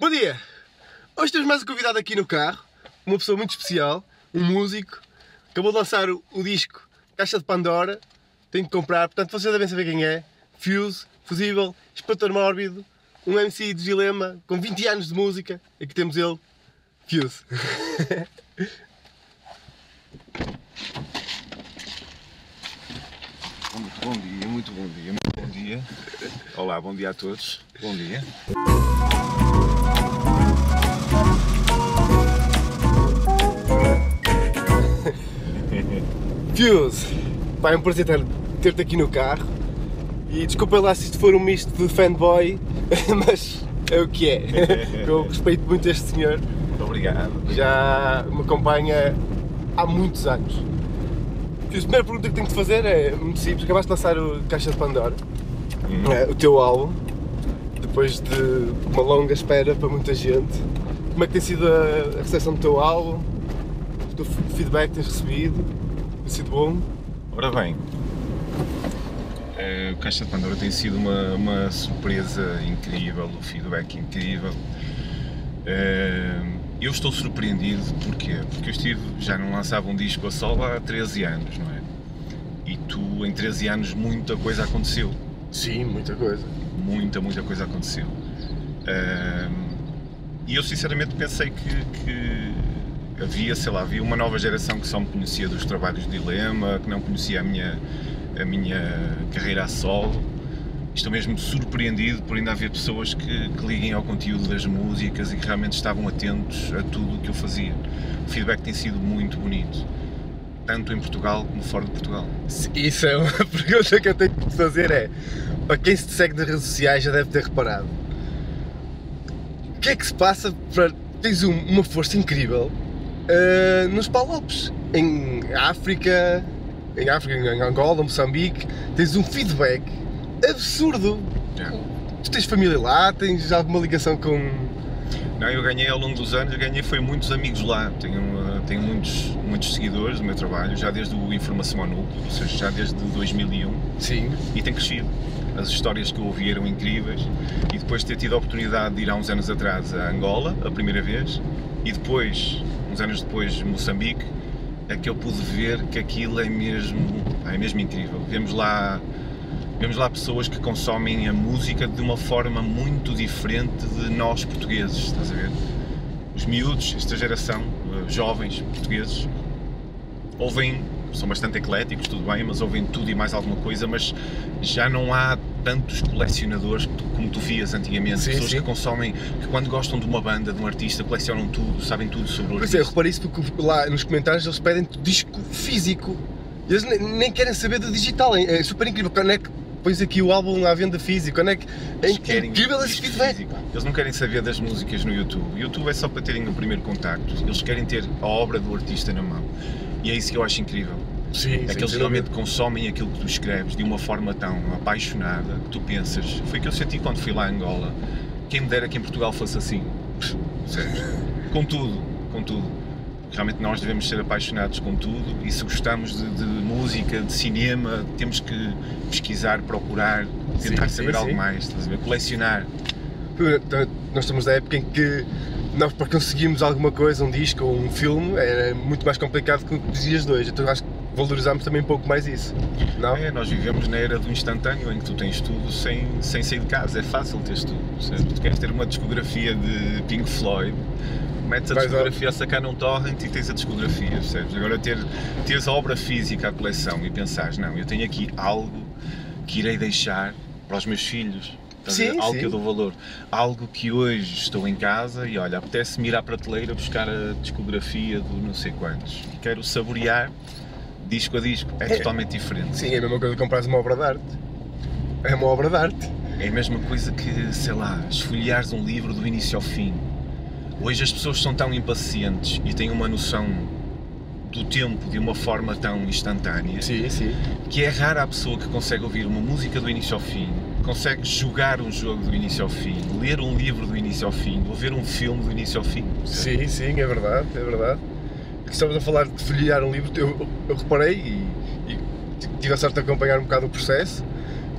Bom dia! Hoje temos mais um convidado aqui no carro, uma pessoa muito especial, um músico, acabou de lançar o, o disco Caixa de Pandora, tem que comprar, portanto vocês devem saber quem é. Fuse, Fusível, Espantor Mórbido, um MC de dilema com 20 anos de música, aqui temos ele, Fuse. Muito bom dia, muito bom dia, muito bom dia. Olá, bom dia a todos. Bom dia. Fuse, pá, é um prazer ter- ter-te aqui no carro e desculpa lá se isto for um misto de fanboy, mas é o que é. Eu respeito muito este senhor, Obrigado. já me acompanha há muitos anos. Fuse, a primeira pergunta que tenho te fazer é muito simples, acabaste de lançar o Caixa de Pandora, Hum. o teu álbum, depois de uma longa espera para muita gente. Como é que tem sido a recepção do teu álbum? O feedback que tens recebido? Tem sido bom? Ora bem, eh, o Caixa de Pandora tem sido uma, uma surpresa incrível, o feedback incrível. Eh, Eu estou surpreendido, porquê? Porque eu estive, já não lançava um disco a solo há 13 anos, não é? E tu, em 13 anos, muita coisa aconteceu. Sim, muita coisa. muita, muita coisa aconteceu. Ahm, e eu sinceramente pensei que, que havia, sei lá, havia uma nova geração que só me conhecia dos trabalhos de Dilema, que não conhecia a minha, a minha carreira a solo. Estou mesmo surpreendido por ainda haver pessoas que, que liguem ao conteúdo das músicas e que realmente estavam atentos a tudo o que eu fazia. O feedback tem sido muito bonito, tanto em Portugal como fora de Portugal. Isso é uma pergunta que eu tenho que te fazer é, para quem se te segue nas redes sociais já deve ter reparado. O que é que se passa para tens um- uma força incrível ah, nos Palopes, em África, em África, em Angola, Moçambique, tens um feedback absurdo. Já. Tu tens família lá, tens alguma ligação com. Não, eu ganhei ao longo dos anos, ganhei foi muitos amigos lá. Tenho, uh, tenho muitos, muitos seguidores do meu trabalho, já desde o Informação ao Núcleo, ou seja, já desde 2001, Sim. e tem crescido. As histórias que eu ouvi eram incríveis, e depois de ter tido a oportunidade de ir há uns anos atrás a Angola, a primeira vez, e depois, uns anos depois, Moçambique, é que eu pude ver que aquilo é mesmo, é mesmo incrível. Vemos lá Vemos lá pessoas que consomem a música de uma forma muito diferente de nós portugueses, estás a ver? Os miúdos, esta geração, eh, jovens portugueses, ouvem, são bastante ecléticos, tudo bem, mas ouvem tudo e mais alguma coisa, mas já não há tantos colecionadores como tu vias antigamente, Sim, pessoas sim. que consomem, que quando gostam de uma banda, de um artista, colecionam tudo, sabem tudo sobre o Pois é, artista. reparei isso porque lá nos comentários eles pedem disco físico. Eles nem, nem querem saber do digital. É super incrível. Quando é que pões aqui o álbum à venda físico? Quando é que. É incrível esse feedback. Eles não querem saber das músicas no YouTube. O YouTube é só para terem o primeiro contacto. Eles querem ter a obra do artista na mão. E é isso que eu acho incrível. Sim, É que eles realmente consomem aquilo que tu escreves de uma forma tão apaixonada que tu pensas. Foi o que eu senti quando fui lá a Angola. Quem me dera que em Portugal fosse assim. Sério. Com tudo, com tudo. Realmente nós devemos ser apaixonados com tudo e se gostamos de, de música, de cinema, temos que pesquisar, procurar, tentar Sim, saber sim, algo mais, estás a ver? Colecionar. Nós estamos na época em que nós para conseguirmos alguma coisa, um disco ou um filme, era muito mais complicado que os dias de hoje. Então acho que valorizamos também um pouco mais isso. Não? É, nós vivemos na era do instantâneo em que tu tens tudo sem, sem sair de casa, é fácil teres tudo. Certo? Tu queres ter uma discografia de Pink Floyd, metes a Vais discografia a sacar num torrent e tens a discografia, percebes? Agora ter, teres a obra física, a coleção e pensares, não, eu tenho aqui algo que irei deixar para os meus filhos. Sim, algo sim. que eu dou valor. Algo que hoje estou em casa e olha, apetece-me ir à prateleira buscar a discografia do não sei quantos. E quero saborear disco a disco. É, É. totalmente diferente. Sim, é a mesma coisa que comprares uma obra de arte. É uma obra de arte. É a mesma coisa que, sei lá, esfolheares um livro do início ao fim. Hoje as pessoas são tão impacientes e têm uma noção do tempo de uma forma tão instantânea Sim, sim. que é rara a pessoa que consegue ouvir uma música do início ao fim, consegue jogar um jogo do início ao fim, ler um livro do início ao fim, ou ver um filme do início ao fim. Sim, sim, é verdade, é verdade. Estavas a falar de folhear um livro, eu, eu reparei e, e tive a sorte de acompanhar um bocado o processo.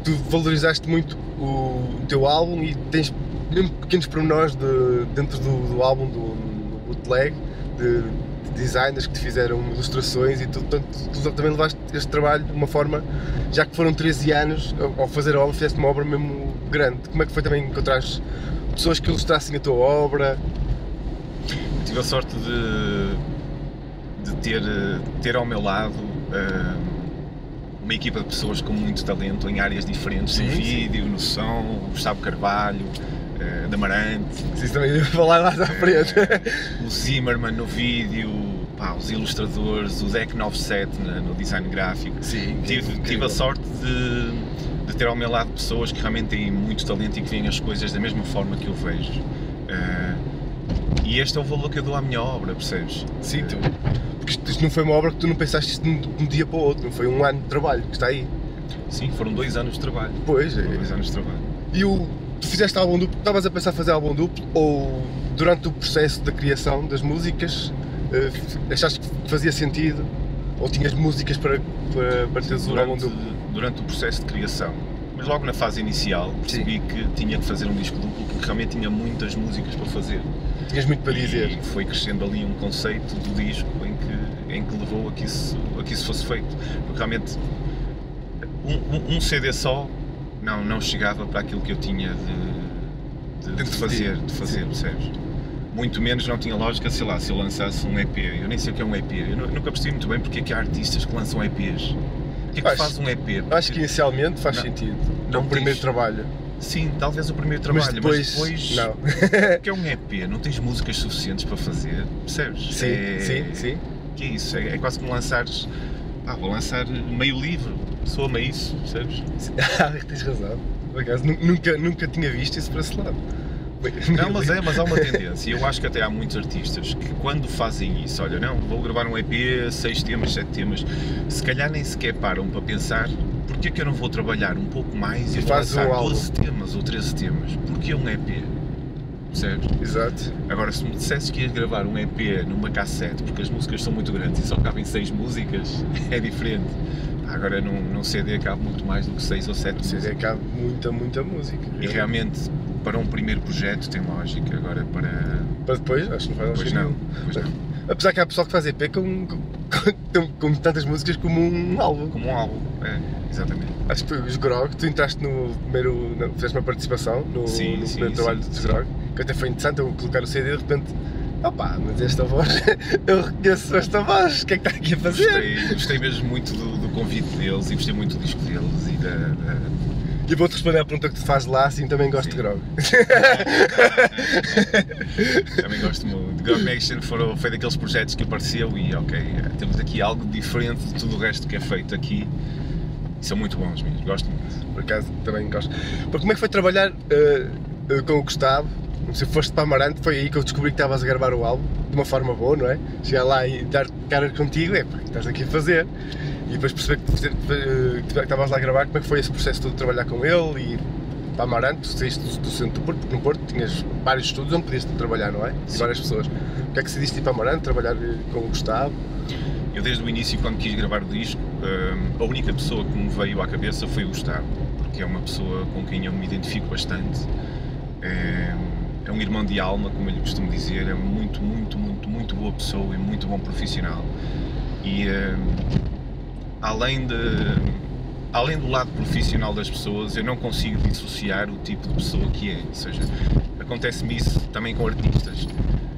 Tu valorizaste muito o teu álbum e tens mesmo pequenos pormenores de, dentro do, do álbum, do, do bootleg, de designers que te fizeram ilustrações e tu, portanto, tu também levaste este trabalho de uma forma, já que foram 13 anos, ao- fazer a obra, fizeste uma obra mesmo grande. Como é que foi também encontrar pessoas que ilustrassem a tua obra? Tive a sorte de, de ter, ter ao meu lado eh, uma equipa de pessoas com muito talento em áreas diferentes, no Sim, sim. vídeo, no som, o Gustavo Carvalho, eh, da Amarante, isso também ia falar mais à frente. o Zimmerman no vídeo, pá, os ilustradores, o Deck 97 na- no design gráfico. Sim, Tive, tive a sorte de, de ter ao meu lado pessoas que realmente têm muito talento e que veem as coisas da mesma forma que eu vejo. Eh, e este é o valor que eu dou à minha obra, percebes? Sim, tu. Porque isto, não foi uma obra que tu não pensaste isto de um de dia para o outro, não foi um ano de trabalho que está aí. Sim, foram dois anos de trabalho. Pois, é. Foram dois anos de trabalho. E o, tu fizeste álbum duplo, estavas a pensar fazer álbum duplo ou durante o processo da criação das músicas eh, achaste que fazia sentido? Ou tinhas músicas para, para, para teres um álbum duplo? durante o processo de criação. Mas logo na fase inicial percebi que tinha que fazer um disco duplo porque realmente tinha muitas músicas para fazer. Tinhas muito para dizer. E foi crescendo ali um conceito do disco em que, em que levou a que, isso, a que isso fosse feito. Porque realmente um, um- um CD só não, não chegava para aquilo que eu tinha de, de- de fazer, de fazer, percebes? Muito menos não tinha lógica, sei lá, se eu lançasse um EP. Eu nem sei o que é um EP. Eu nu- nunca percebi muito bem porque é que há artistas que lançam EPs. O que é que Acho- faz um EP? Acho que inicialmente faz Não. sentido. Não o primeiro trabalho. Sim, talvez o primeiro trabalho, mas depois, depois não. Que é um EP? Não tens músicas suficientes para fazer, percebes? sim, é, sim, sim. Que é isso? É, é quase como lançares. Pá, vou lançar meio livro, soa-me a isso, percebes? Ah, tens razão. Por acaso, nu- nunca, nunca tinha visto isso para esse lado. Não, mas é, mas há uma tendência. Eu acho que até há muitos artistas que quando fazem isso, olha, não, vou gravar um EP, seis temas, sete temas, se calhar nem sequer param para pensar porque é que eu não vou trabalhar um pouco mais e, E vou lançar um álbum. 12 temas ou 13 temas? Porque é um EP? Percebes? Exato. Agora, se me dissesses que ias gravar um EP numa cassete, porque as músicas são muito grandes e só cabem 6 músicas, é diferente. Agora, num, num CD cabe muito mais do que 6 ou 7 Ou seja, músicas. cabe muita, muita música. E realmente, para um primeiro projeto tem lógica, agora para. Para depois, acho que não faz Pois lógica não, pois não. Apesar que há pessoal que faz EP com, com, com, tantas músicas como um álbum. Como um álbum, é, exatamente. Acho que foi os Grog, tu entraste no primeiro. Fizeste uma participação no, Sim, no sim, primeiro sim, trabalho dos Grog, que até foi interessante eu colocar o CD e de repente. Opá, mas esta voz, eu reconheço esta voz, o que é que está aqui a fazer? Gostei, gostei mesmo muito do, do convite deles e gostei muito do disco deles e da. da- E vou-te responder à pergunta que tu fazes lá, assim também gosto Sim. de Grog. Também gosto muito. Grog Nation foram, foi daqueles projetos que apareceu e ok, temos aqui algo diferente de tudo o resto que é feito aqui. E são muito bons mesmo, gosto muito. Por acaso também gosto. Porque como é que foi trabalhar eh, com o Gustavo? Se foste para Amarante, foi aí que eu descobri que estavas a gravar o álbum de uma forma boa, não é? Chegar lá e dar cara contigo, é pá, o que estás aqui a fazer? E depois perceber que eh, estavas lá a gravar, como é que foi esse processo todo de trabalhar com ele e para Amarante, tu saíste do, do centro do Porto, porque no Porto tinhas vários estudos onde podias trabalhar, não é? E várias pessoas. O que é que decidiste ir para Amarante, trabalhar eh, com o Gustavo? Eu desde o início, quando quis gravar o disco, hum, a única pessoa que me veio à cabeça foi o Gustavo, porque é uma pessoa com quem eu me identifico bastante. É, é um irmão de alma, como eu lhe costumo dizer, é muito, muito, muito, muito boa pessoa e muito bom profissional. E hum, além de além do lado profissional das pessoas, eu não consigo dissociar o tipo de pessoa que é. Ou seja, acontece-me isso também com artistas.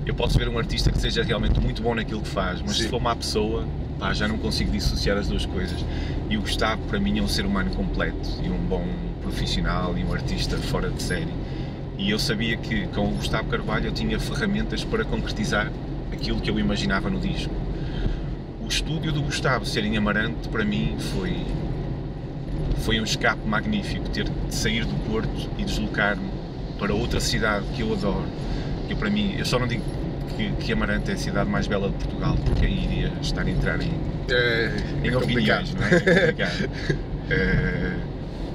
Eu posso ver um artista que seja realmente muito bom naquilo que faz, mas Sim. se for má pessoa, pá, já não consigo dissociar as duas coisas. E o Gustavo, para mim, é um ser humano completo e um bom profissional e um artista fora de série. E eu sabia que com o Gustavo Carvalho eu tinha ferramentas para concretizar aquilo que eu imaginava no disco. O estúdio do Gustavo ser em Amarante, para mim, foi, foi um escape magnífico ter de sair do Porto e deslocar-me para outra cidade que eu adoro. Que para mim, eu só não digo que, que Amarante é a cidade mais bela de Portugal, porque aí iria estar a entrar em, É, em é opiniões, complicado. não é? É complicado. Eh,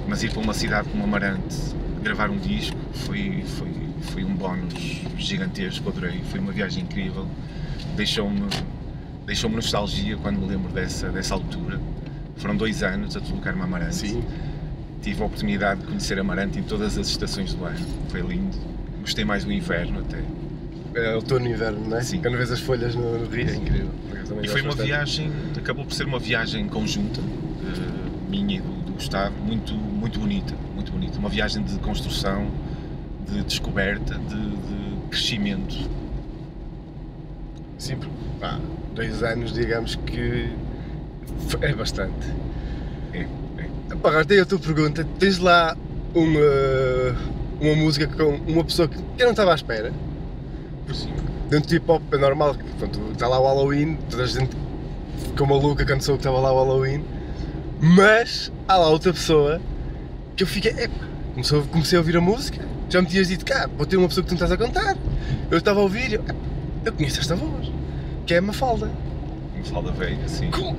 mas ir para uma cidade como Amarante, gravar um disco, foi, foi, foi um bónus gigantesco, adorei. Foi uma viagem incrível. Deixou-me deixou nostalgia quando me lembro dessa, dessa altura. Foram dois anos a deslocar-me a Amarante. Sim. Tive a oportunidade de conhecer Amarante em todas as estações do ano. Foi lindo. gostei mais do inverno até. É outono e inverno, não é? Sim. Quando vês as folhas no, no rio, é incrível. E foi uma bastante. viagem, acabou por ser uma viagem conjunta, eh, minha e do, do Gustavo, muito, muito bonita, bonita. Uma viagem de construção, de descoberta, de, de crescimento. Sim, pá, dois anos, digamos que é bastante. É, é. Pá, Agora a tua pergunta. Tens lá uma, uma música com uma pessoa que eu não estava à espera. Sim. Dentro do hip hop é normal, que pronto, está lá o Halloween, toda a gente ficou maluca quando soube que estava lá o Halloween. Mas há lá outra pessoa que eu fiquei. Epá, comecei, a- comecei a ouvir a música, já me tinhas dito cá, vou ter uma pessoa que tu me estás a contar. Eu estava a ouvir e eu, eu conheço esta voz, que é a Mafalda. Me fala Veiga, sim. Como,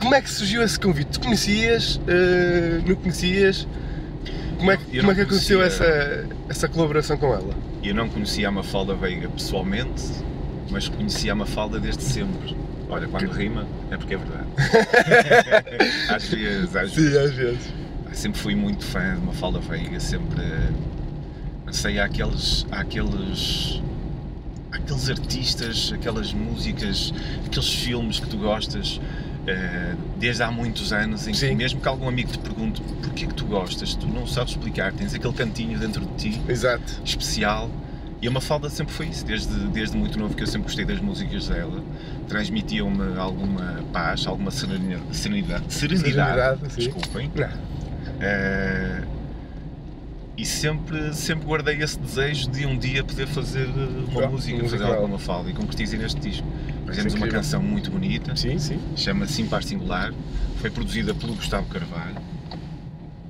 como é que surgiu esse convite? Tu conhecias? eh, não conhecias? Como é, que- como é que aconteceu conhecia. essa, essa colaboração com ela? Eu não conhecia a Mafalda Veiga pessoalmente, mas conhecia a Mafalda desde sempre. Olha, quando rima é porque é verdade. às vezes, às vezes. Sim, às vezes. Sempre fui muito fã de Mafalda Veiga, sempre. Sei, há aqueles. Há aqueles. há aqueles artistas, aquelas músicas, aqueles filmes que tu gostas eh, desde há muitos anos, em que Sim. mesmo que algum amigo te pergunte porquê que tu gostas, tu não sabes explicar, tens aquele cantinho dentro de ti Exato. especial. E a Mafalda sempre foi isso, desde, desde muito novo que eu sempre gostei das músicas dela. Transmitiam-me alguma paz, alguma serenidade. Serenidade. serenidade, desculpem. Não. Eh, e sempre, sempre guardei esse desejo de um dia poder fazer eh, uma Ah, música, música fazer com ela. alguma Mafalda. E concretizei neste disco. Fizemos uma incrível. canção muito bonita, Sim, sim. chama-se Simpar Singular. Foi produzida pelo Gustavo Carvalho.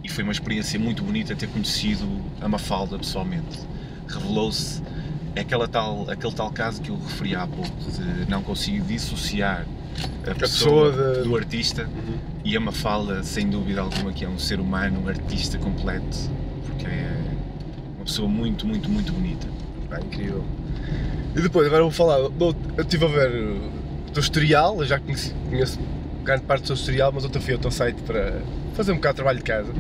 E foi uma experiência muito bonita ter conhecido a Mafalda pessoalmente. Revelou-se aquela tal, aquele tal caso que eu referi há pouco, de não conseguir dissociar a pessoa, pessoa de- do artista e a Mafalda, sem dúvida alguma, que é um ser humano, um artista completo, porque é uma pessoa muito, muito, muito bonita. Pá, incrível. E depois, agora vou falar, eu estive a ver o teu historial, eu já conheci, conheço grande parte do teu historial, mas outra fui ao teu site para fazer um bocado de trabalho de casa.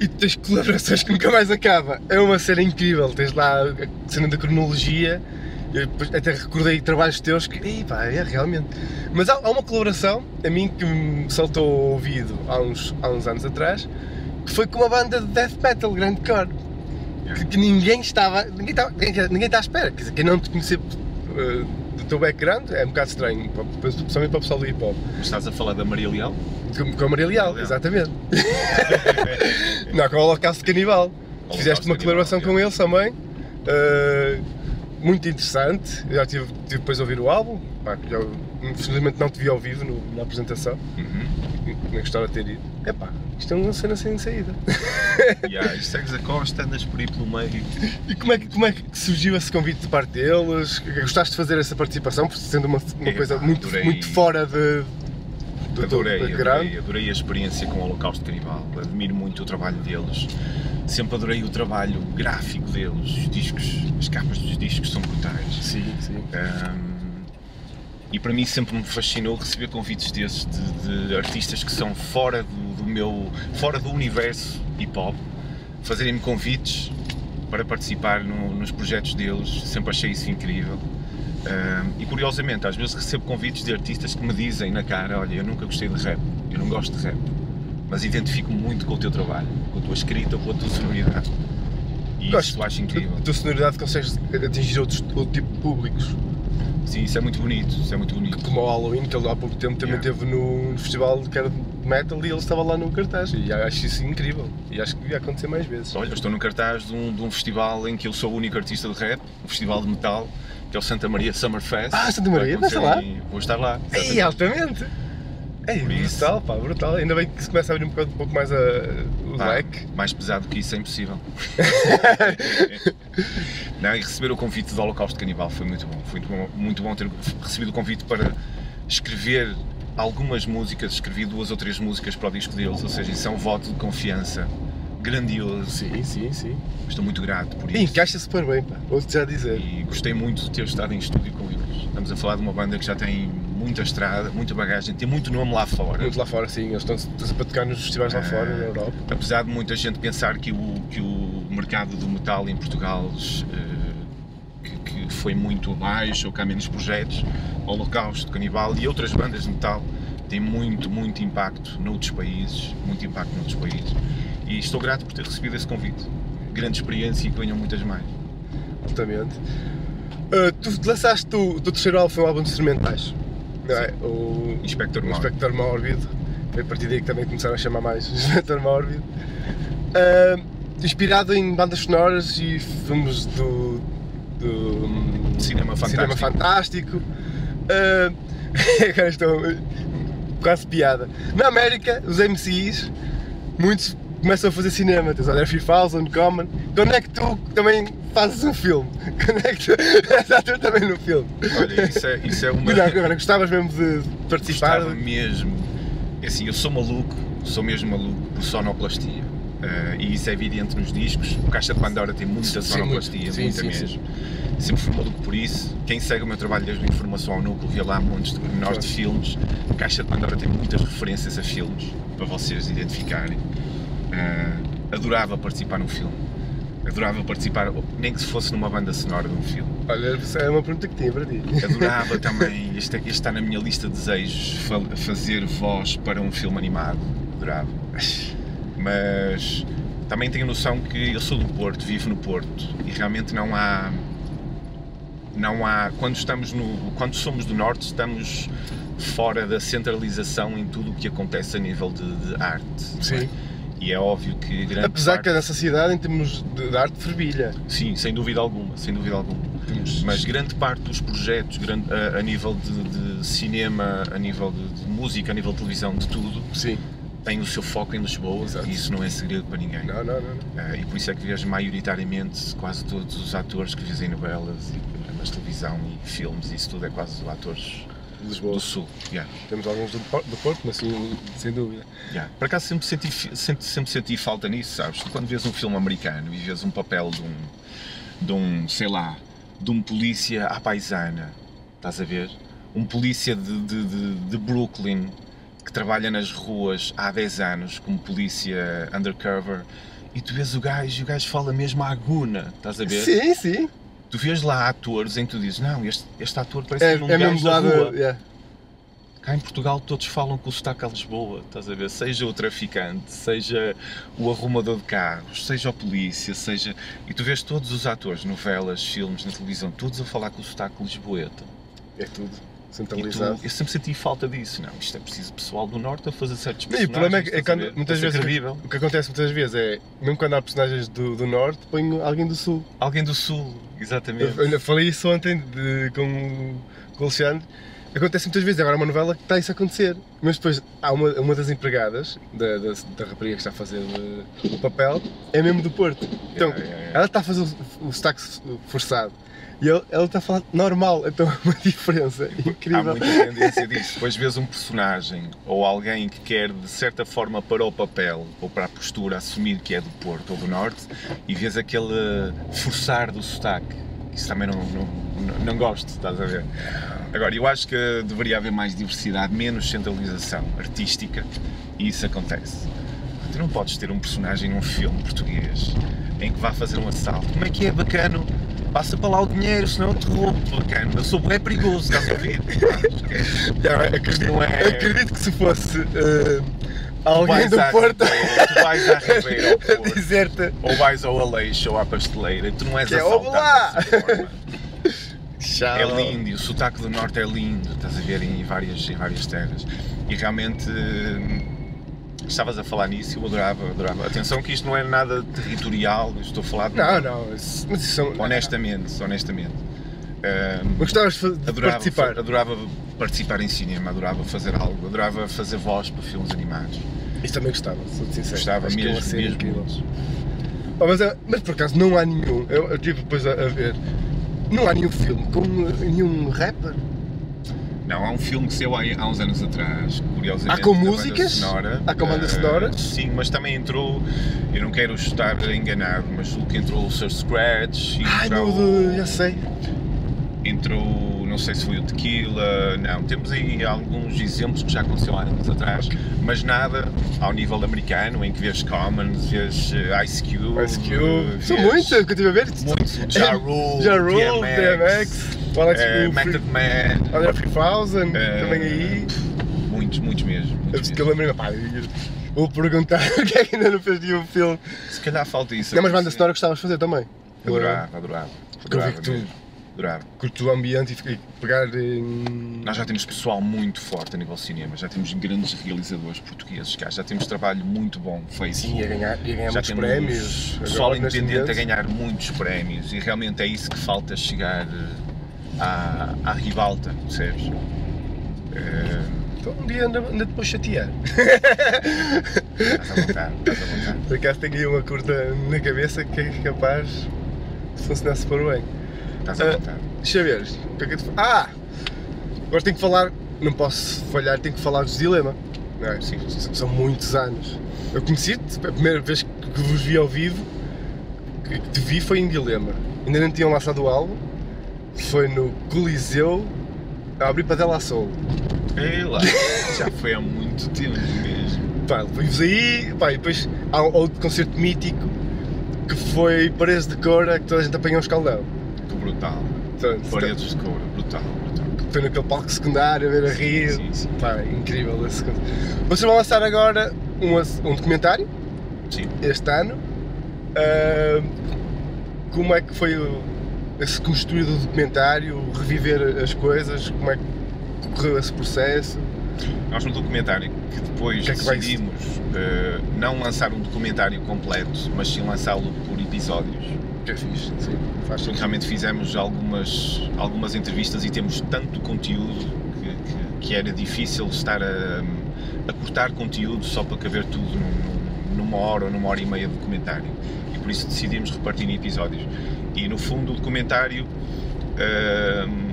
E tu tens colaborações que nunca mais acaba. É uma cena incrível, tens lá a cena da cronologia, até recordei trabalhos teus que, ei, pá, é realmente. Mas há, há uma colaboração, a mim, que me saltou ao ouvido há uns, há uns anos atrás, que foi com uma banda de death metal, grande que, que ninguém estava. Ninguém estava, ninguém, ninguém está à espera. Quer dizer, quem não te conhecer uh, do teu background é um bocado estranho, para- principalmente para o pessoal do hip hop. Mas estás a falar da Maria Leal? Com, com a Maria Leal, Leal. exatamente. não, com o Holocausto Canibal. Fizeste uma colaboração com eles também. uh, muito interessante. Eu já tive, tive depois a ouvir o álbum. Pá, já, infelizmente não te vi ao vivo no- na apresentação. Uhum. Nem gostava de ter ido. Epá, isto é uma cena sem saída. Yeah, e segues a costa, andas por aí pelo meio. E como é, que, como é que surgiu esse convite de parte deles? Gostaste de fazer essa participação, por sendo uma, uma É, coisa pá, muito, adorei. muito fora de, do Adorei, background? adorei, adorei a experiência com o Holocausto Canibal, admiro muito o trabalho deles, sempre adorei o trabalho gráfico deles, os discos, as capas dos discos são brutais. Sim, sim. Ahm, e para mim sempre me fascinou receber convites desses de, de artistas que são fora do, do meu, fora do universo hip hop, fazerem-me convites para participar no- nos projetos deles, sempre achei isso incrível. Ahm, e curiosamente, às vezes recebo convites de artistas que me dizem na cara: Olha, eu nunca gostei de rap, eu não gosto de rap, mas identifico-me muito com o teu trabalho, com a tua escrita, com a tua sonoridade. E Gosto. isso acho incrível. A tua sonoridade consegues atingir outros, outro tipo de públicos. Sim, isso é muito bonito, isso é muito bonito. Como o Halloween, que ele há pouco tempo também Yeah. esteve no, no festival que era de metal e ele estava lá no cartaz. E acho isso incrível. E acho que ia acontecer mais vezes. Olha, eu estou no cartaz de um, de um festival em que eu sou o único artista de rap, um festival de metal, que é o Santa Maria Summer Fest. Ah, Santa Maria, Vai lá? Vou estar lá. Ei, altamente! Isso. brutal, pá, brutal. Ainda bem que se começa a abrir um, bocado, um pouco mais a, o Pá, leque. Mais pesado que isso é impossível. Não, e receber o convite do Holocausto Canibal foi muito bom. Foi muito bom, muito bom ter recebido o convite para escrever algumas músicas. Escrevi duas ou três músicas para o disco deles, ou seja, isso é um voto de confiança grandioso. Sim, sim, sim. Estou muito grato por E isso. encaixa super bem, pá. Vou-te já dizer. E gostei muito de ter estado em estúdio com eles. Estamos a falar de uma banda que já tem muita estrada, muita bagagem, tem muito nome lá fora. Muito lá fora, sim. Eles estão, estão sempre a tocar nos festivais lá Ah. fora, na Europa. Apesar de muita gente pensar que o, que o mercado do metal em Portugal eh, que, que foi muito abaixo, ou que há menos projetos, Holocausto, Canibal e outras bandas de metal têm muito, muito impacto noutros países, muito impacto noutros países. E estou grato por ter recebido esse convite. Grande experiência e que venham muitas mais. Exatamente. Uh, tu lançaste o, teu terceiro álbum, foi um álbum de instrumentais. Não é? O Inspector o Moore. Inspector Morbid. Foi a partir daí que também começaram a chamar mais Inspector Morbid. Uh, inspirado em bandas sonoras e filmes do, do Cinema cinema fantástico. fantástico. Uh, agora estou quase piada. Na América, os MCs, muitos começam a fazer cinema. Tens o André 3000, Common. Quando é que tu também fazes um filme? Quando é que tu és ator também no filme? Olha, isso é, isso é uma. Não, agora gostavas mesmo de participar? Gostava mesmo. É assim, eu sou maluco, sou mesmo maluco por sonoplastia. Eh, e isso é evidente nos discos. O Caixa de Pandora tem muita Sim, sonoplastia. Sim, muita sim, mesmo. Sempre fui maluco por isso. Quem segue o meu trabalho desde a informação ao núcleo vê lá montes de pormenores de filmes. O Caixa de Pandora tem muitas referências a filmes para vocês identificarem. Eh, adorava participar num filme. Adorava participar, nem que se fosse numa banda sonora de um filme. Olha, é uma pergunta que tinha para ti. Adorava também, este, este está na minha lista de desejos, fa- fazer voz para um filme animado. Adorava. Mas também tenho noção que eu sou do Porto, vivo no Porto e realmente não há. Não há. Quando, estamos no, quando somos do Norte, estamos fora da centralização em tudo o que acontece a nível de, de arte. não é? E é óbvio que grande Apesar parte, que a nossa cidade, em termos de, arte, fervilha. Sim, sem dúvida alguma, sem dúvida alguma. Temos- Mas grande parte dos projetos, grande, a, a nível de, de cinema, a nível de, de música, a nível de televisão, de tudo, Sim. tem o seu foco em Lisboa Exato. e isso não é segredo para ninguém. Não, não, não. não. Ah, e por isso é que vejo maioritariamente quase todos os atores que fazem novelas e programas de televisão e filmes, isso tudo é quase atores Lisboa. do Sul. Yeah, Temos alguns do, Por- do Porto, mas sim, sem dúvida. yeah. Por acaso sempre senti, sempre, sempre senti falta nisso, sabes? Quando vês um filme americano e vês um papel de um, de um sei lá, de um polícia à paisana, estás a ver? Um polícia de, de, de, de Brooklyn que trabalha nas ruas há 10 anos como polícia undercover e tu vês o gajo e o gajo fala mesmo à aguna, estás a ver? Sim, sim. Tu vês lá atores em que tu dizes, não, este, este ator parece É, um é gajo da rua. yeah. Cá em Portugal todos falam com o sotaque a Lisboa, estás a ver? Seja o traficante, seja o arrumador de carros, seja o polícia, seja... E tu vês todos os atores, novelas, filmes, na televisão, todos a falar com o sotaque lisboeta. É tudo E tu, centralizado. eu sempre senti falta disso. Não, isto é preciso pessoal do Norte a fazer certos E o personagens, problema é que- é quando muitas vezes- credível. O que acontece muitas vezes é, mesmo quando há personagens do, do Norte, põe alguém do Sul. Alguém do Sul, exatamente. Eu, eu falei isso ontem de- com, com o Alexandre. Acontece muitas vezes, agora é uma novela que está isso a acontecer. Mas depois há uma, uma das empregadas, da, da, da rapariga que está a fazer eh, o papel, é mesmo do Porto. Então, Yeah, yeah, yeah. ela está a fazer o, o sotaque forçado. E ele, ela está a falar normal, então é uma diferença Há incrível. muita tendência disso. Depois vês um personagem ou alguém que quer, de certa forma, para o papel ou para a postura, assumir que é do Porto ou do Norte e vês aquele forçar do sotaque. Isso também não, não, não, não gosto, estás a ver? Agora, eu acho que deveria haver mais diversidade, menos centralização artística e isso acontece. Tu não podes ter um personagem num filme português em que vá fazer um assalto. Como é que é bacano? Passa para lá o dinheiro, senão eu te roubo, bacano. Eu sou é perigoso, estás a ouvir? Já, acredito, não é- acredito que se fosse Tu alguém do Porto Ribeira, tu vais à Ribeira Porto, ou vais ao Aleixo ou à pasteleira e tu não és Que é, assaltado. Tchau. É lindo, e o sotaque do Norte é lindo, estás a ver em várias, em várias terras. E realmente estavas a falar nisso eu adorava, adorava. Atenção que isto não é nada territorial, estou a falar de Não, não, mas isso são. honestamente, honestamente. Mas gostavas de adorava, participar. adorava participar em cinema, adorava fazer algo, adorava fazer voz para filmes animados. Isso também gostava, sou sincero. Gostava Acho que é mesmo, cena mesmo. incrível. Oh, mas, é- mas por acaso não há nenhum, eu, eu tive depois a, a ver, não há nenhum filme com eh, nenhum rapper. Não, há um filme que saiu há, há uns anos atrás, curiosamente. Há com músicas? Sonora, Há com banda eh, sonora? Sim, mas também entrou, eu não quero estar enganado, mas julgo que entrou o Sir Scratch, Ai, entrou, no, de, já sei. entrou não sei se foi o Tequila, não. Temos aí alguns exemplos que já aconteceu há anos atrás, mas nada ao nível americano, em que vês Commons, vês eh, Ice Cube. Ice Cube. São muitos que eu estive a ver. Muitos. Ja Rule, Ja Rule, DMX, DMX, o Alex eh, o Method Free- Man. André 3000, eh, também aí. Muitos, muitos mesmo. Eu muitos que eu lembro-me, pá, vou perguntar o que é que ainda não fez nenhum filme. Se calhar falta isso. Não, mas banda sonora gostavas de fazer também. Adorava, adorava. Porque eu vi que tu-. Adorava. Curto o ambiente e fiquei- pegar em. Nós já temos pessoal muito forte a nível cinema, já temos grandes realizadores portugueses, cá, já temos trabalho muito bom feito. Sim, ia ganhar, ia ganhar já muitos prémios. pessoal independente a ganhar muitos prémios e realmente é isso que falta chegar eh, à, à ribalta, percebes? Eh, Então, um dia anda, anda depois chatear. Estás à vontade, estás à vontade. Por acaso tenho aí uma curta na cabeça que é capaz se funcionasse por bem. Estás à Ah, vontade. Deixa ver. O que é. Ah! Agora tenho que falar. Não posso falhar, tenho que falar dos Dilema. Não é? Sim, sim. São muitos anos. Eu conheci-te, a primeira vez que vos vi ao vivo, que que te vi foi em Dilema. Ainda não tinham lançado o álbum. Foi no Coliseu a abrir para Della Soul. Ei lá, já foi há muito tempo mesmo. Pá, vi-vos aí, pá, e depois há outro concerto mítico que foi Paredes de Cora que toda a gente apanhou um escaldão. Que brutal. Portanto, Paredes de couro, brutal, brutal. Foi naquele palco secundário a ver a rir. Sim, sim. Pá, incrível esse concerto. Vocês vão lançar agora um, um documentário Sim. este ano. Ah, como é que foi o, esse construir do documentário, reviver as coisas, como é que correu esse processo? Nós no documentário que depois que é que decidimos eh, não lançar um documentário completo, mas sim lançá-lo por episódios. Que é fixe, sim, faz Porque realmente fizemos algumas, algumas entrevistas e temos tanto conteúdo que, que- que era difícil estar a, a cortar conteúdo só para caber tudo num- numa hora ou numa hora e meia de documentário. E por isso decidimos repartir em episódios. E no fundo o documentário hum,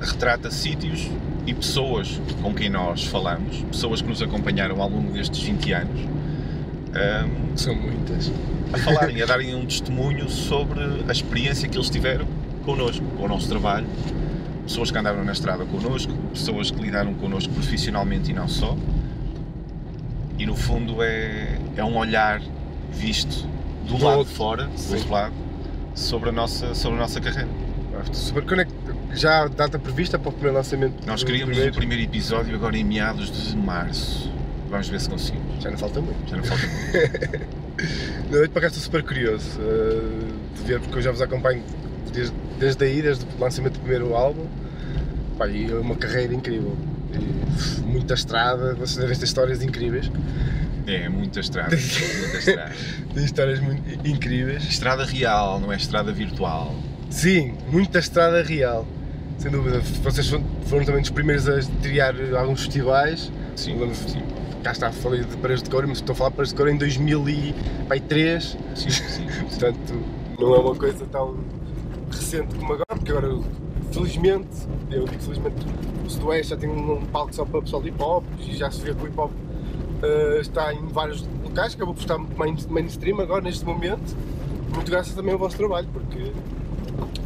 retrata sítios e pessoas com quem nós falamos, pessoas que nos acompanharam ao longo destes 20 anos. hum, São muitas. a falarem, a darem um testemunho sobre a experiência que eles tiveram connosco, com o nosso trabalho. Pessoas que andaram na estrada connosco, pessoas que lidaram connosco profissionalmente e não só. E no fundo é, é um olhar visto do Do lado outro, de fora, do outro lado, sobre a nossa, sobre a nossa carreira. Super quando é que- Já há data prevista para o primeiro lançamento? Nós queríamos primeiro? o primeiro episódio agora em meados de março. Vamos ver se conseguimos. Já não falta muito. Já não falta muito. Na noite para cá estou super curioso eh, de ver, porque eu já vos acompanho desde, desde aí, desde o lançamento do primeiro álbum. Pá, e é uma carreira incrível. E, muita estrada, vocês devem ter histórias incríveis. É, muita estrada. Muita estrada. Tem histórias muito incríveis. Estrada real, não é estrada virtual. Sim, muita estrada real. Sem dúvida. Vocês foram, também dos primeiros a triar alguns festivais. Sim, Lembro- sim. Cá está, falei de Paredes de Coura, mas estou a falar de Paredes de Coura em 2003. Sim, sim. Portanto, não é uma coisa tão recente como agora, porque agora, felizmente, eu digo felizmente, o Sudoeste já tem um, um palco só para o pessoal de hip hop e já se vê que o hip hop eh, está em vários locais, acabou por estar main, mainstream agora neste momento, muito graças também ao vosso trabalho, porque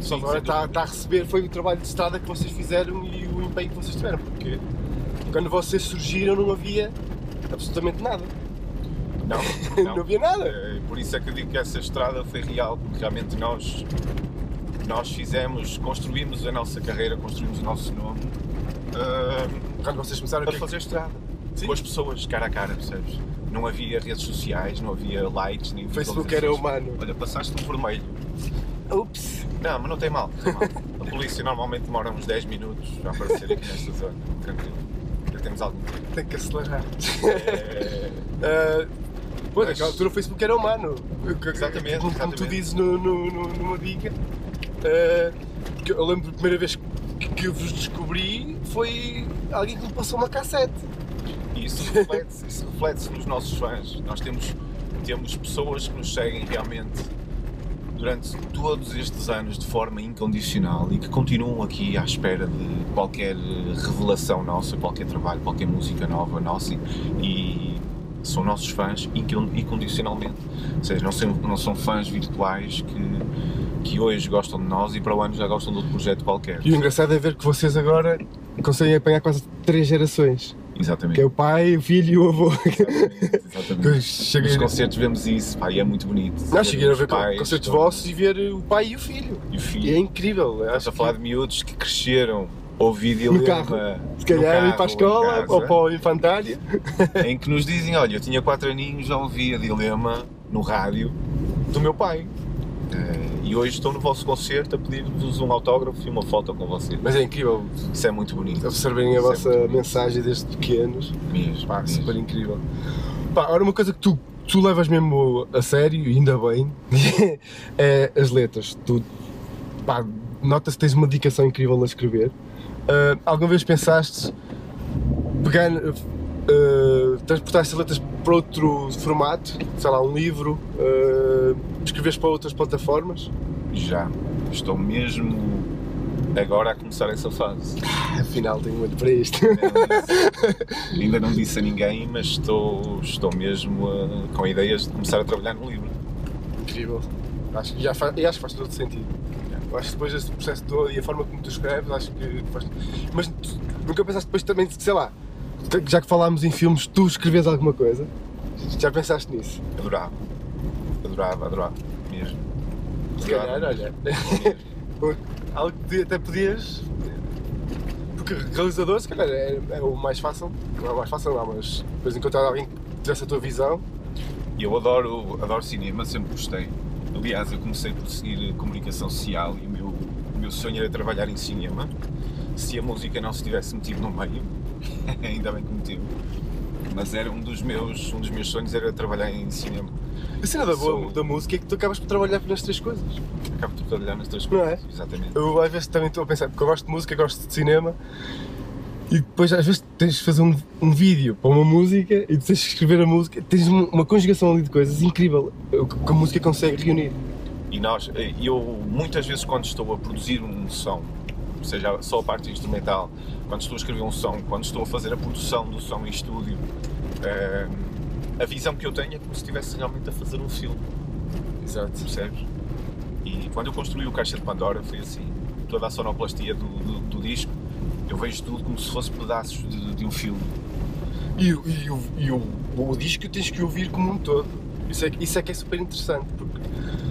só agora está, está a receber foi o trabalho de estrada que vocês fizeram e o empenho que vocês tiveram, porque quando vocês surgiram não havia absolutamente nada. Não, Não, havia nada. Eh, Por isso é que eu digo que essa estrada foi real, porque realmente nós, nós fizemos, construímos a nossa carreira, construímos o nosso nome eh, Quando vocês começaram que- fazer estrada. Sim. Com as pessoas, cara a cara, percebes? Não havia redes sociais, não havia likes, nem Facebook era humano. Olha, passaste um vermelho. Ups! Não, mas não tem mal, tem mal. A polícia normalmente demora uns 10 minutos a aparecer aqui nesta zona. Tranquilo. Já temos algum tempo. Tem que acelerar. Eh, Uh, pois, Mas- naquela altura o Facebook era humano. Exatamente, Como, como tu exatamente. dizes no, no, no- numa dica. Uh, eu lembro da primeira vez que, que eu vos descobri foi alguém que me passou uma cassete. E isso reflete-se reflete nos nossos fãs. Nós temos, temos pessoas que nos seguem realmente durante todos estes anos de forma incondicional e que continuam aqui à espera de qualquer revelação nossa, qualquer trabalho, qualquer música nova nossa e, são nossos fãs incon- incondicionalmente. Ou seja, não são, não são fãs virtuais que, que hoje gostam de nós e para o ano já gostam de outro projeto qualquer. E o engraçado é ver que vocês agora conseguem apanhar quase três gerações. Exatamente. Que é o pai, o filho e o avô. Exatamente, eu Nos cheguei, concertos vemos isso, pá, e é muito bonito. não, cheguei a ver pais concertos vossos e ver o pai e o filho. E o filho. E é incrível. Estás Acho a falar de miúdos que cresceram ouvindo No Dilema carro. no Se calhar ir para a escola casa, ou para o infantário. em que nos dizem, olha, eu tinha 4 aninhos, já ouvia Dilema no rádio do meu pai. E hoje estou no vosso concerto a pedir-vos um autógrafo e uma foto com vocês. Mas é incrível Isso é muito bonito. observarem a Isso é vossa bonito. mensagem desde pequenos. Mesmo, Pá, mesmo. super incrível. Pá, ora, uma coisa que tu, tu levas mesmo a sério, e ainda bem, é as letras. Tu, pá, nota-se que tens uma dedicação incrível a escrever. Ah, alguma vez pensaste pegar, ah, transportar essas letras para outro formato, sei lá, um livro, uh, escreveres para outras plataformas? Já. Estou mesmo agora a começar essa fase. Afinal, tenho olho para isto. Ainda não disse- Ainda não disse a ninguém, mas estou, estou mesmo a- com ideias de começar a trabalhar no livro. Incrível. Acho, que já faz, e acho que faz todo sentido. Eu Acho que depois desse processo todo e a forma como tu escreves, acho que faz. Mas nunca pensaste depois também, sei lá, já que falámos em filmes, tu escreves alguma coisa? Já pensaste nisso? Adorava. Adorava, adorava. Mesmo. Se calhar, olha. Algo que até podias. Porque realizador, se calhar, é, é o mais fácil. Não é o mais fácil, não, mas depois encontrar alguém que tivesse a tua visão. E eu adoro, adoro cinema, sempre gostei. Aliás, eu comecei por seguir comunicação social e o meu, o meu sonho era trabalhar em cinema. Se a música não se tivesse metido no meio, ainda bem que meteu. Mas era um dos meus, um dos meus sonhos era trabalhar em cinema. A cena da, boa, Sou- da música é que tu acabas por trabalhar nas três coisas. Acabo por trabalhar nas três Não coisas. é? Exatamente. Eu às vezes também estou a pensar, porque eu gosto de música, gosto de cinema, e depois às vezes tens de fazer um, um vídeo para uma música e tens de escrever a música, tens uma, uma conjugação ali de coisas incrível o que que a música consegue reunir. E nós, eu muitas vezes quando estou a produzir um som, seja só a parte instrumental, quando estou a escrever um som, quando estou a fazer a produção do som em estúdio, eh, a visão que eu tenho é como se estivesse realmente a fazer um filme, Exato. percebes? E quando eu construí o Caixa de Pandora foi assim, toda a sonoplastia do, do, do disco, eu vejo tudo como se fosse pedaços de, de um filme. E, o- e, o, e o, o disco tens que ouvir como um todo. Isso é, que- isso é que é super interessante, porque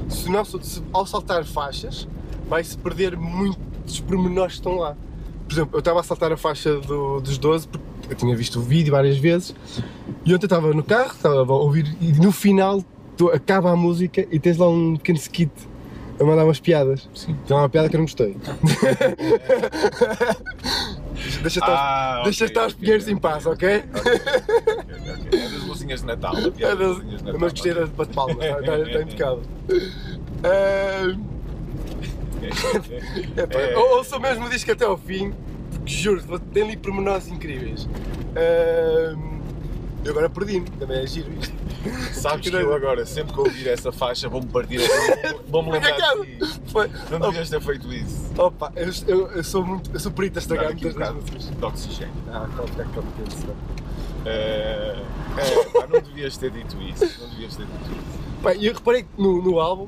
se não, se, ao saltar faixas, vai-se perder muitos pormenores que estão lá. Por exemplo, eu estava a saltar a faixa do- dos 12, porque eu tinha visto o vídeo várias vezes, e ontem estava no carro, estava a ouvir, e no final tu- acaba a música e tens lá um pequeno skit a mandar umas piadas. Sim. Tem lá uma piada que eu não gostei. deixa estar, Ah, deixa ok, estar os ok, pinheiros ok, em paz, ok, ok? ok, ok, ok. É das luzinhas de Natal, É das das- luzinhas de Natal. mas gostei da de bate palmas, está, está, está impecável. Ah, epá, É. ou- Ouça mesmo o disco até ao fim, porque juro, tem ali pormenores incríveis. Ah, eu agora perdi-me, também é giro isto. Sabes que eu agora, sempre que ouvir essa faixa, vou-me partir a vou-me lembrar de ti. Foi- Não devias ter feito isso. Opa, eu, eu- eu sou muito, eu sou perito a estragar muitas das músicas. de oxigênio. Ah, a atenção. É, é, pá, não devias ter dito isso. Não devias ter dito isso. Pá, e eu reparei que no, no álbum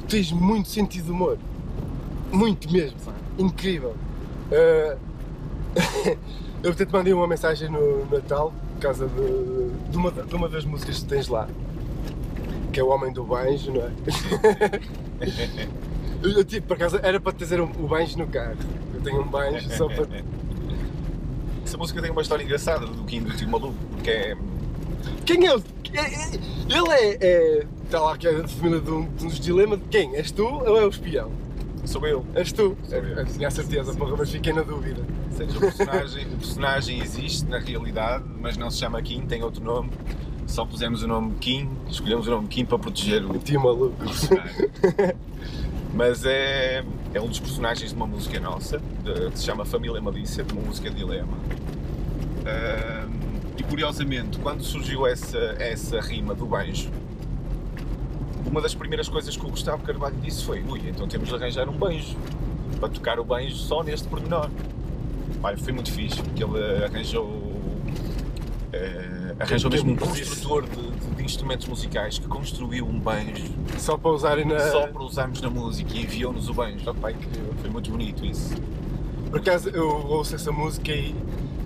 que tens muito sentido de humor. Muito mesmo. pá. Incrível. Ah, eu até te mandei uma mensagem no Natal por causa de, de, uma, de uma das músicas que tens lá. Que é o Homem do Banjo, não é? Eu, tipo, por acaso era para trazer um- o banjo no carro. Eu tenho um banjo só para. Essa música tem uma história engraçada do Kim do Tio Maluco, porque é. Quem é o. é- é- Ele é. é está lá que é da família de um, de um dos dilemas. Quem? És tu ou é o espião? Sou eu. És tu? Sou eu. Tinha a certeza, porra, mas fiquei na dúvida. Seja, o personagem, o personagem existe na realidade, mas não se chama Kim, tem outro nome. Só pusemos o nome Kim, escolhemos o nome Kim para proteger o Tio maluco. personagem. Mas é, é um dos personagens de uma música nossa, de- que se chama Família Malícia, de uma música Dilema. Ahm, e curiosamente, quando surgiu essa, essa rima do banjo, uma das primeiras coisas que o Gustavo Carvalho disse foi: ui, então temos de arranjar um banjo para tocar o banjo só neste pormenor. Pá, foi muito fixe, porque ele arranjou eh, Arranjou Que- mesmo um construtor de, de- de instrumentos musicais que construiu um banjo Só para usarem na. só para usarmos na música e enviou-nos o banjo. Opa, incrível. Foi muito bonito isso. Por acaso eu ouço essa música e,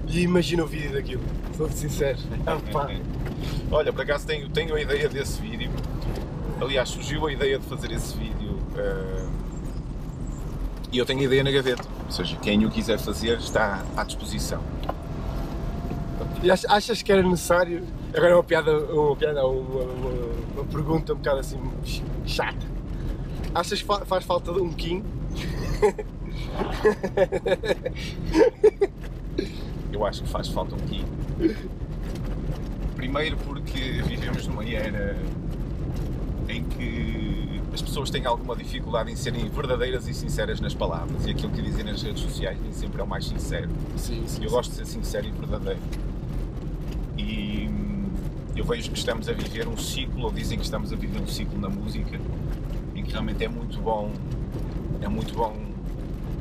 e imagino o vídeo daquilo. Sou sincero. Ah, pá. Olha, por acaso tenho, tenho a ideia desse vídeo. Aliás, surgiu a ideia de fazer esse vídeo eh, e eu tenho a ideia na gaveta. Ou seja, quem o quiser fazer está à disposição. E ach- achas que era necessário? Agora é uma piada, uma, piada uma, uma, uma pergunta um bocado assim ch- chata. Achas que fa- faz falta de um Kim? Eu acho que faz falta um pouquinho. Primeiro porque vivemos numa era que as pessoas têm alguma dificuldade em serem verdadeiras e sinceras nas palavras e aquilo que dizem nas redes sociais nem sempre é o mais sincero. Sim, sim. Eu gosto de ser sincero e verdadeiro. E hum, eu vejo que estamos a viver um ciclo, ou dizem que estamos a viver um ciclo na música, em que realmente é muito bom, é muito bom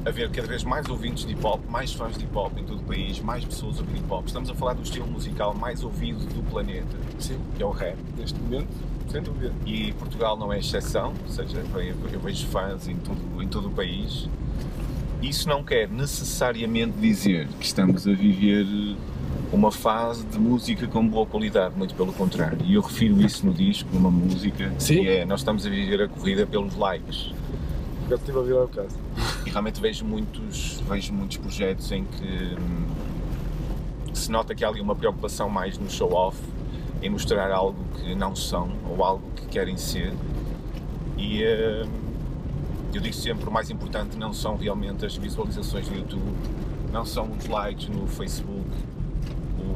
haver cada vez mais ouvintes de hip hop, mais fãs de hip hop em todo o país, mais pessoas a ouvir hip hop. Estamos a falar do estilo musical mais ouvido do planeta, Sim, que é o rap. neste momento, sem dúvida. E Portugal não é exceção, ou seja, eu eu vejo fãs em todo, em todo o país. Isso não quer necessariamente dizer que estamos a viver uma fase de música com boa qualidade, muito pelo contrário. E eu refiro isso no disco, numa música, Sim. que é nós estamos a viver a corrida pelos likes. Já estive a lá o caso. E realmente vejo muitos, vejo muitos projetos em que hum, se nota que há ali uma preocupação mais no show-off, em mostrar algo que não são ou algo que querem ser. E hum, eu digo sempre: o mais importante não são realmente as visualizações no YouTube, não são os likes no Facebook.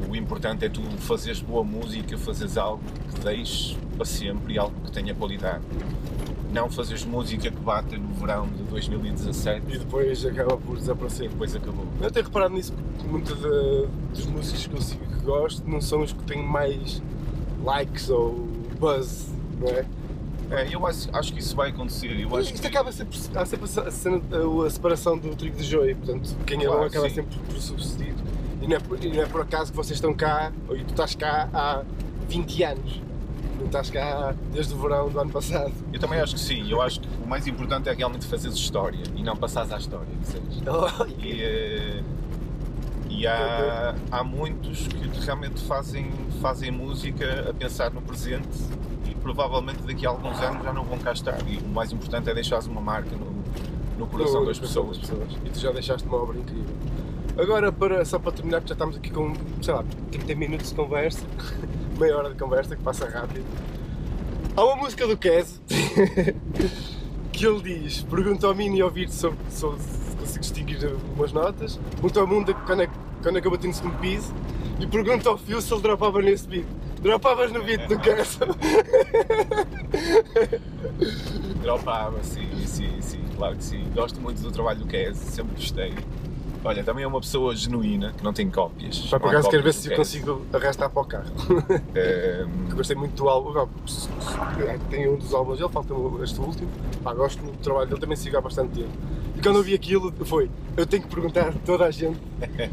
O importante é tu fazeres boa música, fazeres algo que deixes para sempre e algo que tenha qualidade. Não fazeres música que bata no verão de 2017 E depois acaba por desaparecer. depois acabou. Eu tenho reparado nisso porque muitos de- dos músicos que eu sigo que gosto não são os que têm mais likes ou buzz, não é? É, eu acho, acho que isso vai acontecer. Eu acho Isto que, acaba sempre, há sempre a, cena- a- a separação do trigo do joio, portanto, quem é Claro, bom acaba sim. sempre por subsidir. E não, é por, e não é por acaso que vocês estão cá, ou tu estás cá há 20 anos. Estás cá desde o verão do ano passado. Eu também acho que sim. Eu acho que o mais importante é realmente fazeres história e não passares à história. percebes? E, eh, e há, há muitos que realmente fazem, fazem música a pensar no presente e provavelmente daqui a alguns anos já não vão cá estar. E o mais importante é deixares uma marca no, no coração No das coração pessoas. E tu já deixaste uma obra incrível. Agora, para, só para terminar, porque já estamos aqui com, sei lá, 30 minutos de conversa, meia hora de conversa, que passa rápido. Há uma música do Kes que ele diz: pergunta ao Mini ouvir sobre, sobre se consigo distinguir umas notas, pergunta ao Mundo quando é, quando é eu bati no segundo piso e pergunta ao Fio se ele dropava nesse beat. Dropavas no beat do Kes? Dropava, sim, sim, sim, claro que sim. Gosto muito do trabalho do Kes, sempre gostei. Olha, também é uma pessoa genuína, que não tem cópias. Pá, por acaso quero ver se eu consigo arrastar para o carro. Ehm, Eu gostei muito do álbum. Tem um dos álbuns dele, falta este último. Pá, gosto muito do trabalho dele, também sigo há bastante tempo. E quando eu vi aquilo, foi: eu tenho que perguntar a toda a gente,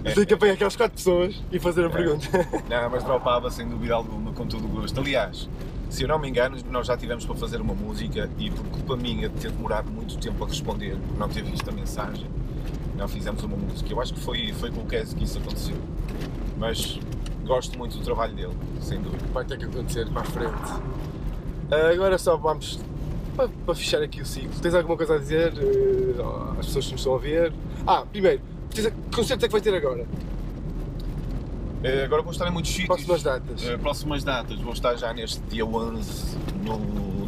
eu tenho que apanhar aquelas quatro pessoas e fazer a pergunta. Não, mas dropava sem dúvida alguma, com todo o gosto. Aliás, se eu não me engano, nós já tivemos para fazer uma música e por culpa minha de ter demorado muito tempo a responder, por não ter visto a mensagem, não fizemos uma música. Eu acho que foi, foi com o Kes que isso aconteceu. Mas gosto muito do trabalho dele, sem dúvida. Vai ter que acontecer para a frente. Ah, agora só vamos para, para fechar aqui o ciclo. Tens alguma coisa a dizer eh, às pessoas que nos estão a ver? Ah, primeiro, que concerto é que vai ter agora? Eh, Agora vou estar em muitos sítios. Próximas datas. Eh, próximas datas. Vou estar já neste dia 11 no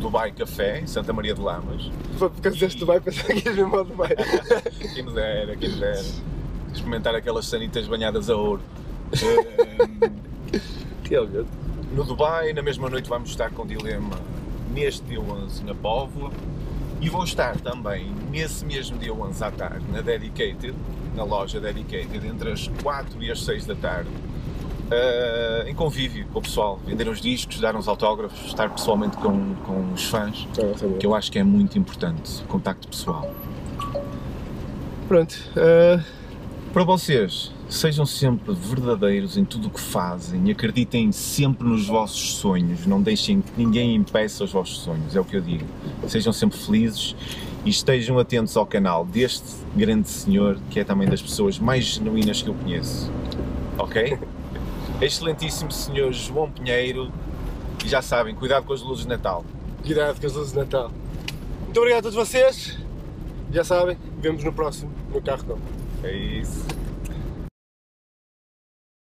Dubai Café, em Santa Maria de Lamas. Porque disseste Dubai, pensava que ias mesmo ao Dubai. Quem me dera, quem me dera. Experimentar aquelas sanitas banhadas a ouro. Realmente. no Dubai, na mesma noite vamos estar com Dilema neste dia 11 na Póvoa e vou estar também nesse mesmo dia 11 à tarde na Dedicated, na loja Dedicated, entre as 4 e as 6 da tarde, eh, em convívio com o pessoal, vender os discos, dar uns autógrafos, estar pessoalmente com, com os fãs, que eu acho que é muito importante, contacto pessoal. Pronto. ah, Para vocês, Sejam sempre verdadeiros em tudo o que fazem, acreditem sempre nos vossos sonhos, não deixem que ninguém impeça os vossos sonhos, é o que eu digo. Sejam sempre felizes e estejam atentos ao canal deste grande senhor, que é também das pessoas mais genuínas que eu conheço. Ok? Excelentíssimo senhor João Pinheiro, e já sabem, cuidado com as luzes de Natal. Cuidado com as luzes de Natal. Muito obrigado a todos vocês. Já sabem, vemos no próximo, no carro não. É isso.